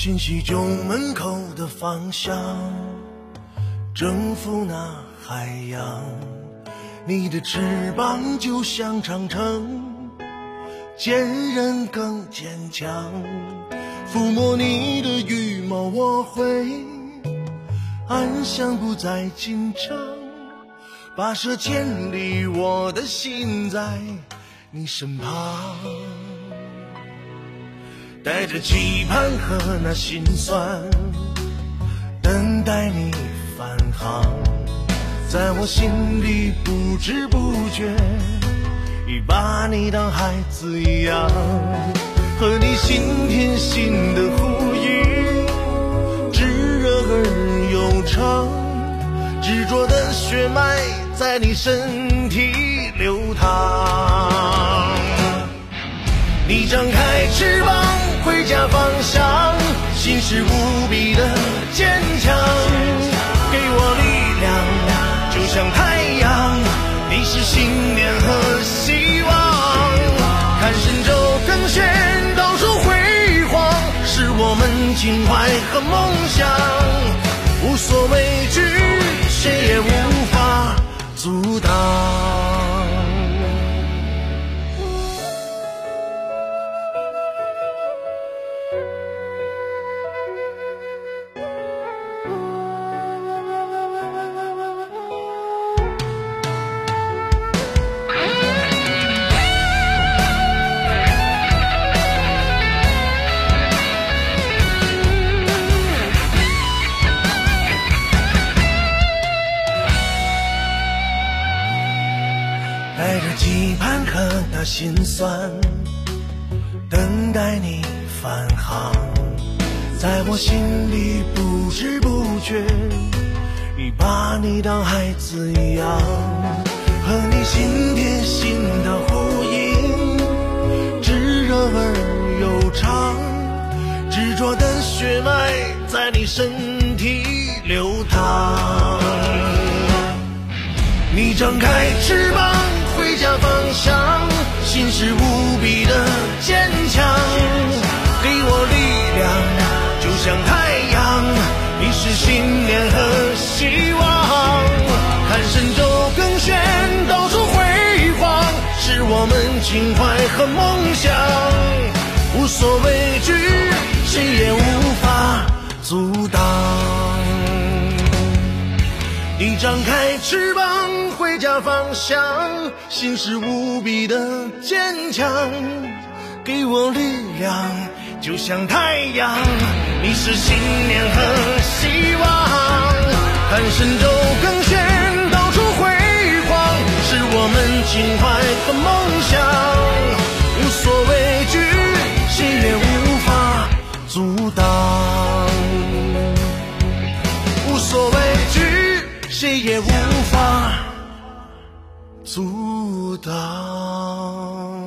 清晰旧门口的方向，征服那海洋。你的翅膀就像长城，坚韧更坚强。抚摸你的羽毛，我会安详不再紧张。跋涉千里，我的心在你身旁。带着期盼和那心酸，等待你返航，在我心里不知不觉已把你当孩子一样，和你心贴心的呼应，炙热而悠长，执着的血脉在你身体流淌，你张开翅膀。回家方向，心是无比的坚强，给我力量，就像太阳。你是信念和希望，看神州更炫，到处辉煌，是我们情怀和梦想，无所畏惧，谁也无法阻挡。期盼和那心酸，等待你返航，在我心里不知不觉已把你当孩子一样，和你心贴心的呼应，炙热而悠长，执着的血脉在你身体流淌，你张开翅膀回家方向。心是无比的坚强，给我力量，就像太阳。你是信念和希望，看神州更炫，到处辉煌，是我们情怀和梦想。无所畏惧，谁也无张开翅膀。回家方向，心是无比的坚强，给我力量，就像太阳。你是信念和希望，看神州更炫，到处辉煌，是我们情怀和梦想，无所畏惧，谁也无法阻挡，无所畏惧，谁也无法。阻挡。